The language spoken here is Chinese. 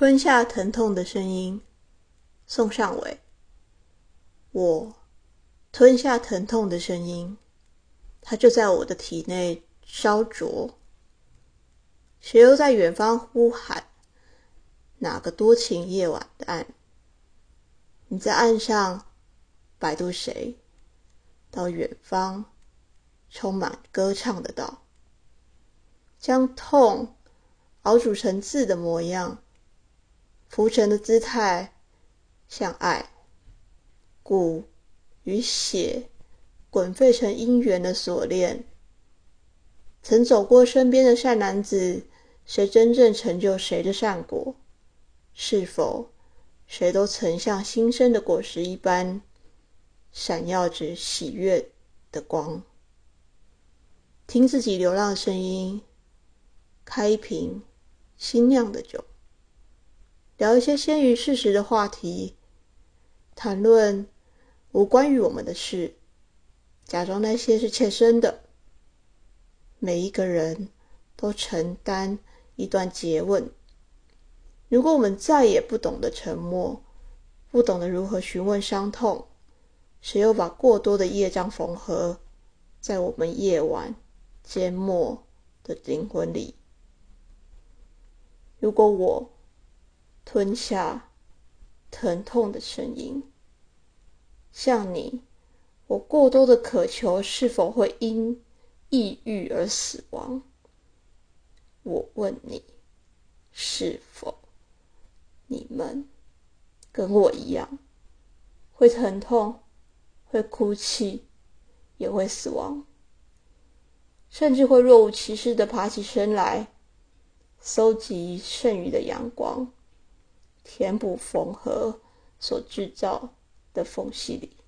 吞下疼痛的声音，宋尚伟。我吞下疼痛的声音，它就在我的体内烧灼。谁又在远方呼喊？哪个多情夜晚的岸？你在岸上摆渡谁？到远方，充满歌唱的岛，将痛熬煮成字的模样。浮沉的姿态，像爱；骨与血滚沸成姻缘的锁链。曾走过身边的善男子，谁真正成就谁的善果？是否谁都曾像新生的果实一般，闪耀着喜悦的光？听自己流浪的声音，开一瓶新酿的酒。聊一些先于事实的话题，谈论无关于我们的事，假装那些是切身的。每一个人都承担一段诘问。如果我们再也不懂得沉默，不懂得如何询问伤痛，谁又把过多的业障缝合在我们夜晚缄默的灵魂里？如果我。吞下疼痛的声音，像你，我过多的渴求是否会因抑郁而死亡？我问你，是否你们跟我一样，会疼痛，会哭泣，也会死亡，甚至会若无其事的爬起身来，搜集剩余的阳光？填补缝合所制造的缝隙里。